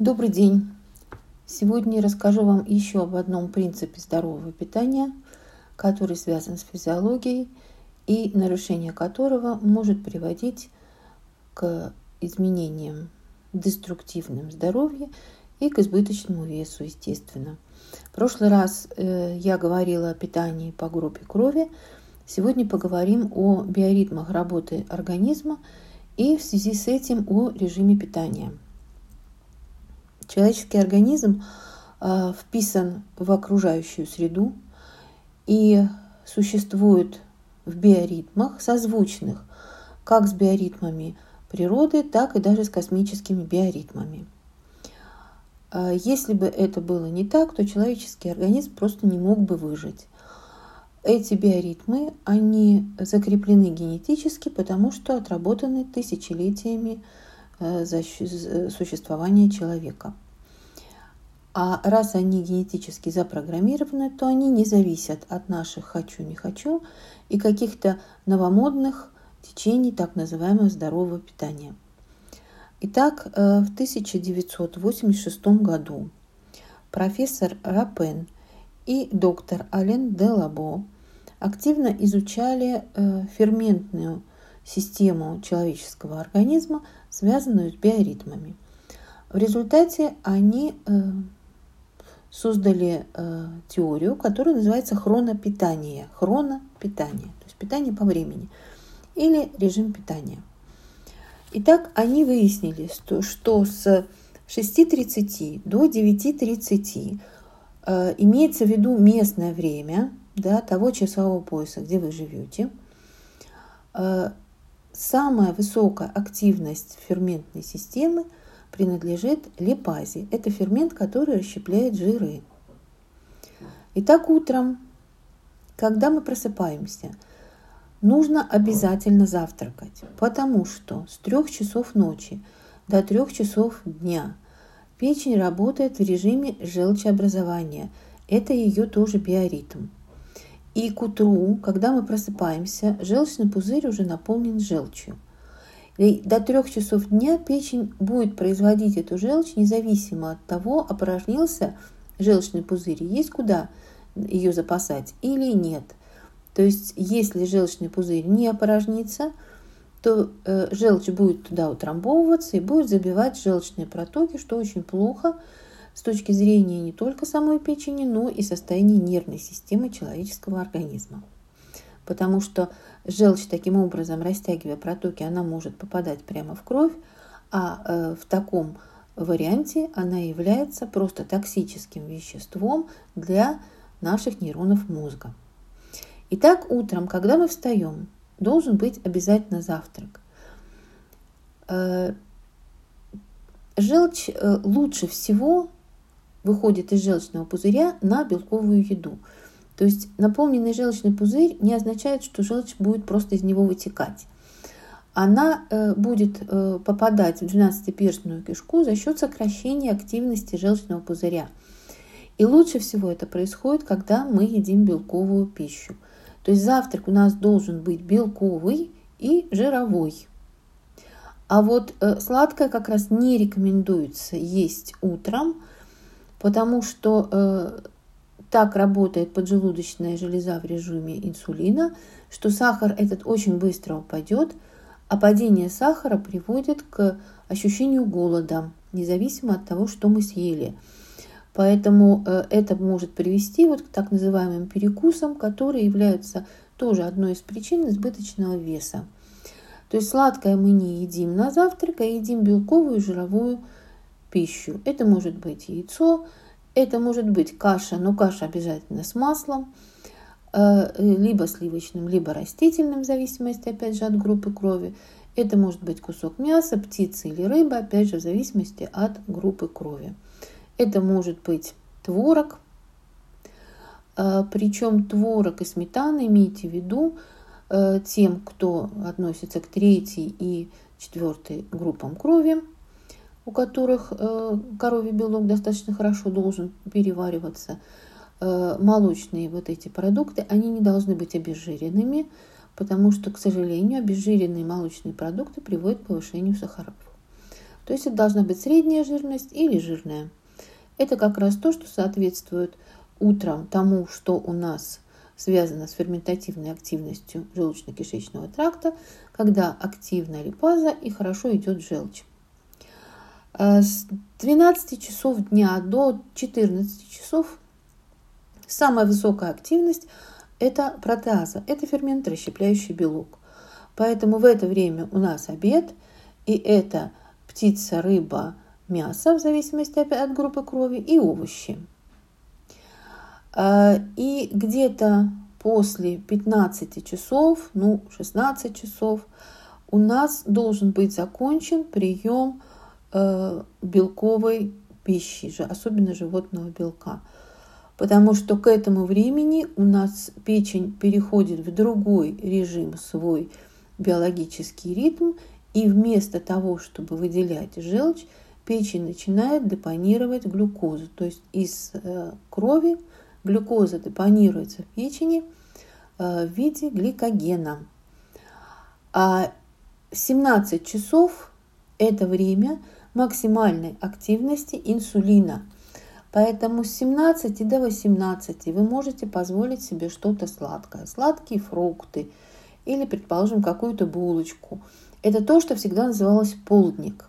Добрый день! Сегодня я расскажу вам еще об одном принципе здорового питания, который связан с физиологией и нарушение которого может приводить к изменениям деструктивным здоровья и к избыточному весу, естественно. В прошлый раз э, я говорила о питании по группе крови. Сегодня поговорим о биоритмах работы организма и в связи с этим о режиме питания – Человеческий организм э, вписан в окружающую среду и существует в биоритмах, созвучных как с биоритмами природы, так и даже с космическими биоритмами. Э, если бы это было не так, то человеческий организм просто не мог бы выжить. Эти биоритмы, они закреплены генетически, потому что отработаны тысячелетиями Э, существования человека. А раз они генетически запрограммированы, то они не зависят от наших «хочу, не хочу» и каких-то новомодных течений так называемого здорового питания. Итак, э, в 1986 году профессор Рапен и доктор Ален Делабо активно изучали э, ферментную систему человеческого организма, связанную с биоритмами. В результате они э, создали э, теорию, которая называется хронопитание. Хронопитание, то есть питание по времени или режим питания. Итак, они выяснили, что, что с 6.30 до 9.30 э, имеется в виду местное время да, того часового пояса, где вы живете, э, Самая высокая активность ферментной системы принадлежит липазе. Это фермент, который расщепляет жиры. Итак, утром, когда мы просыпаемся, нужно обязательно завтракать, потому что с трех часов ночи до трех часов дня печень работает в режиме желчеобразования. Это ее тоже биоритм. И к утру, когда мы просыпаемся, желчный пузырь уже наполнен желчью. И до трех часов дня печень будет производить эту желчь независимо от того, опорожнился желчный пузырь, есть куда ее запасать или нет. То есть, если желчный пузырь не опорожнится, то э, желчь будет туда утрамбовываться и будет забивать желчные протоки, что очень плохо – с точки зрения не только самой печени, но и состояния нервной системы человеческого организма. Потому что желчь таким образом, растягивая протоки, она может попадать прямо в кровь, а э, в таком варианте она является просто токсическим веществом для наших нейронов мозга. Итак, утром, когда мы встаем, должен быть обязательно завтрак. Э, желчь э, лучше всего выходит из желчного пузыря на белковую еду. То есть наполненный желчный пузырь не означает, что желчь будет просто из него вытекать. Она э, будет э, попадать в 12-перстную кишку за счет сокращения активности желчного пузыря. И лучше всего это происходит, когда мы едим белковую пищу. То есть завтрак у нас должен быть белковый и жировой. А вот э, сладкое как раз не рекомендуется есть утром – потому что э, так работает поджелудочная железа в режиме инсулина, что сахар этот очень быстро упадет, а падение сахара приводит к ощущению голода, независимо от того, что мы съели. Поэтому э, это может привести вот к так называемым перекусам, которые являются тоже одной из причин избыточного веса. То есть сладкое мы не едим на завтрак, а едим белковую жировую пищу. Это может быть яйцо, это может быть каша, но каша обязательно с маслом, э, либо сливочным, либо растительным, в зависимости, опять же, от группы крови. Это может быть кусок мяса, птицы или рыба, опять же, в зависимости от группы крови. Это может быть творог, э, причем творог и сметана, имейте в виду, э, тем, кто относится к третьей и четвертой группам крови, у которых э, коровий белок достаточно хорошо должен перевариваться, э, молочные вот эти продукты, они не должны быть обезжиренными, потому что, к сожалению, обезжиренные молочные продукты приводят к повышению сахаров. То есть это должна быть средняя жирность или жирная. Это как раз то, что соответствует утром тому, что у нас связано с ферментативной активностью желудочно-кишечного тракта, когда активна липаза и хорошо идет желчь. Э, с 12 часов дня до 14 часов самая высокая активность – это протеаза, это фермент, расщепляющий белок. Поэтому в это время у нас обед, и это птица, рыба, мясо, в зависимости от группы крови, и овощи. А, и где-то после 15 часов, ну 16 часов, у нас должен быть закончен прием э, белковой пищи, особенно животного белка. Потому что к этому времени у нас печень переходит в другой режим свой биологический ритм, и вместо того, чтобы выделять желчь, печень начинает депонировать глюкозу. То есть из э, крови глюкоза депонируется в печени э, в виде гликогена. А 17 часов – это время максимальной активности инсулина. Поэтому с 17 до 18 вы можете позволить себе что-то сладкое. Сладкие фрукты или, предположим, какую-то булочку. Это то, что всегда называлось полдник.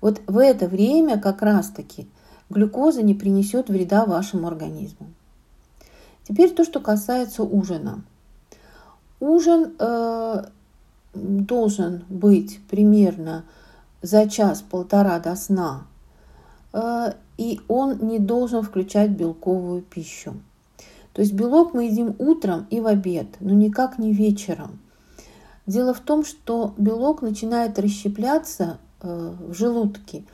Вот в это время как раз-таки глюкоза не принесет вреда вашему организму. Теперь то, что касается ужина. Ужин э, должен быть примерно за час-полтора до сна, э, и он не должен включать белковую пищу. То есть белок мы едим утром и в обед, но никак не вечером. Дело в том, что белок начинает расщепляться э, в желудке.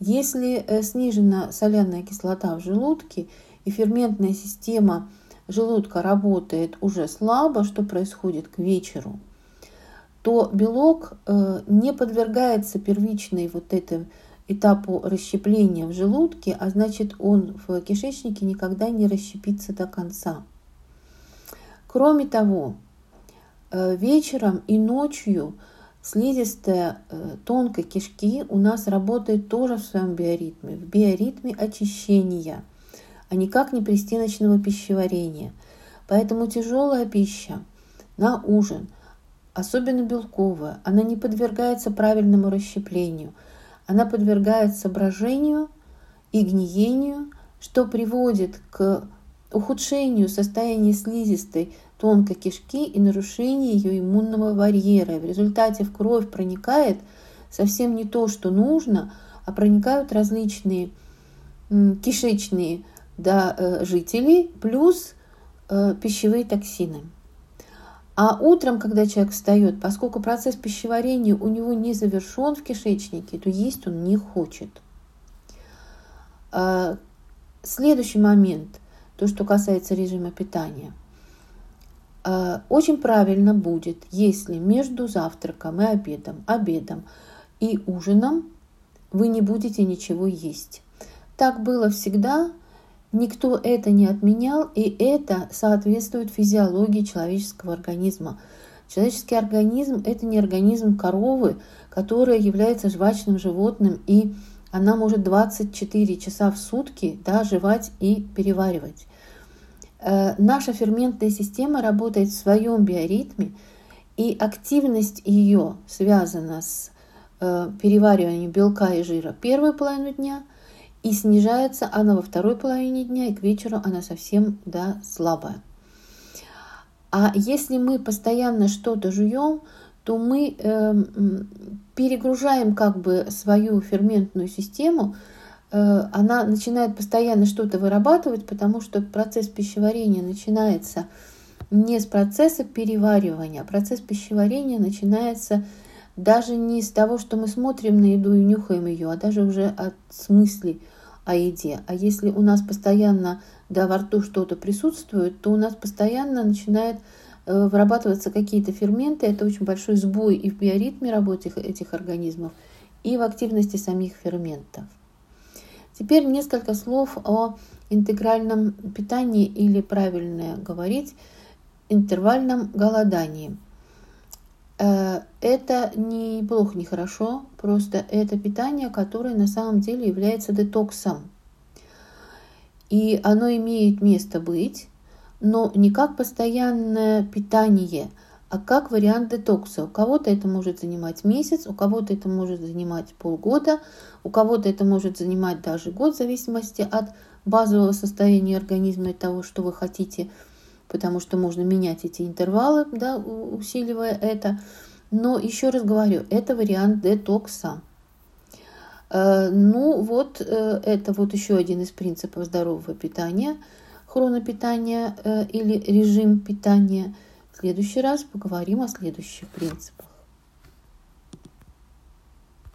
Если э, снижена соляная кислота в желудке и ферментная система желудка работает уже слабо, что происходит к вечеру, то белок э, не подвергается первичной вот этой этапу расщепления в желудке, а значит он в кишечнике никогда не расщепится до конца. Кроме того, э, вечером и ночью слизистая э, тонкой кишки у нас работает тоже в своем биоритме, в биоритме очищения, а никак не пристеночного пищеварения. Поэтому тяжелая пища на ужин, особенно белковая, она не подвергается правильному расщеплению – она подвергается брожению и гниению, что приводит к ухудшению состояния слизистой тонкой кишки и нарушению ее иммунного барьера. В результате в кровь проникает совсем не то, что нужно, а проникают различные кишечные да, э, жители плюс э, пищевые токсины. А утром, когда человек встает, поскольку процесс пищеварения у него не завершен в кишечнике, то есть он не хочет. А, следующий момент, то, что касается режима питания. А, очень правильно будет, если между завтраком и обедом, обедом и ужином вы не будете ничего есть. Так было всегда, Никто это не отменял, и это соответствует физиологии человеческого организма. Человеческий организм – это не организм коровы, которая является жвачным животным, и она может 24 часа в сутки да, жевать и переваривать. Э, наша ферментная система работает в своем биоритме, и активность ее связана с э, перевариванием белка и жира первую половину дня – и снижается она во второй половине дня, и к вечеру она совсем да, слабая. А если мы постоянно что-то жуем, то мы э, перегружаем как бы свою ферментную систему, э, она начинает постоянно что-то вырабатывать, потому что процесс пищеварения начинается не с процесса переваривания, а процесс пищеварения начинается даже не с того, что мы смотрим на еду и нюхаем ее, а даже уже от смыслей о еде. А если у нас постоянно да, во рту что-то присутствует, то у нас постоянно начинает э, вырабатываться какие-то ферменты. Это очень большой сбой и в биоритме работы этих организмов, и в активности самих ферментов. Теперь несколько слов о интегральном питании или, правильно говорить, интервальном голодании. Э, это не плохо, не хорошо, просто это питание, которое на самом деле является детоксом. И оно имеет место быть, но не как постоянное питание, а как вариант детокса. У кого-то это может занимать месяц, у кого-то это может занимать полгода, у кого-то это может занимать даже год, в зависимости от базового состояния организма и того, что вы хотите, потому что можно менять эти интервалы, да, усиливая это. Но еще раз говорю, это вариант детокса. Э, ну вот, э, это вот еще один из принципов здорового питания, хронопитания э, или режим питания. В следующий раз поговорим о следующих принципах.